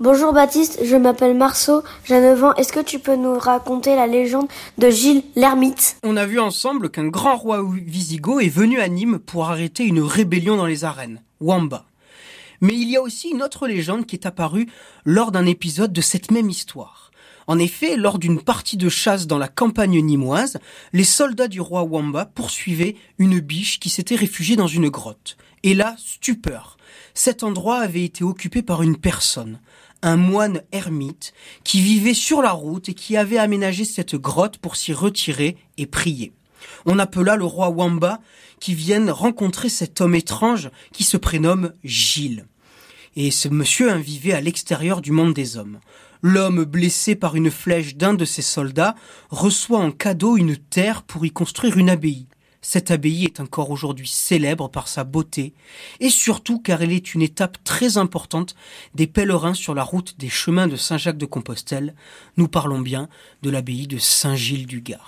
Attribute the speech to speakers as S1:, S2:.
S1: Bonjour Baptiste, je m'appelle Marceau, j'ai 9 ans. Est-ce que tu peux nous raconter la légende de Gilles l'ermite?
S2: On a vu ensemble qu'un grand roi wisigoth est venu à Nîmes pour arrêter une rébellion dans les arènes, Wamba. Mais il y a aussi une autre légende qui est apparue lors d'un épisode de cette même histoire. En effet, lors d'une partie de chasse dans la campagne nîmoise, les soldats du roi Wamba poursuivaient une biche qui s'était réfugiée dans une grotte. Et là, stupeur. Cet endroit avait été occupé par une personne, un moine ermite, qui vivait sur la route et qui avait aménagé cette grotte pour s'y retirer et prier. On appela le roi Wamba qui vienne rencontrer cet homme étrange qui se prénomme Gilles. Et ce monsieur vivait à l'extérieur du monde des hommes. L'homme blessé par une flèche d'un de ses soldats reçoit en cadeau une terre pour y construire une abbaye. Cette abbaye est encore aujourd'hui célèbre par sa beauté et surtout car elle est une étape très importante des pèlerins sur la route des chemins de Saint-Jacques de Compostelle. Nous parlons bien de l'abbaye de Saint-Gilles du Gard.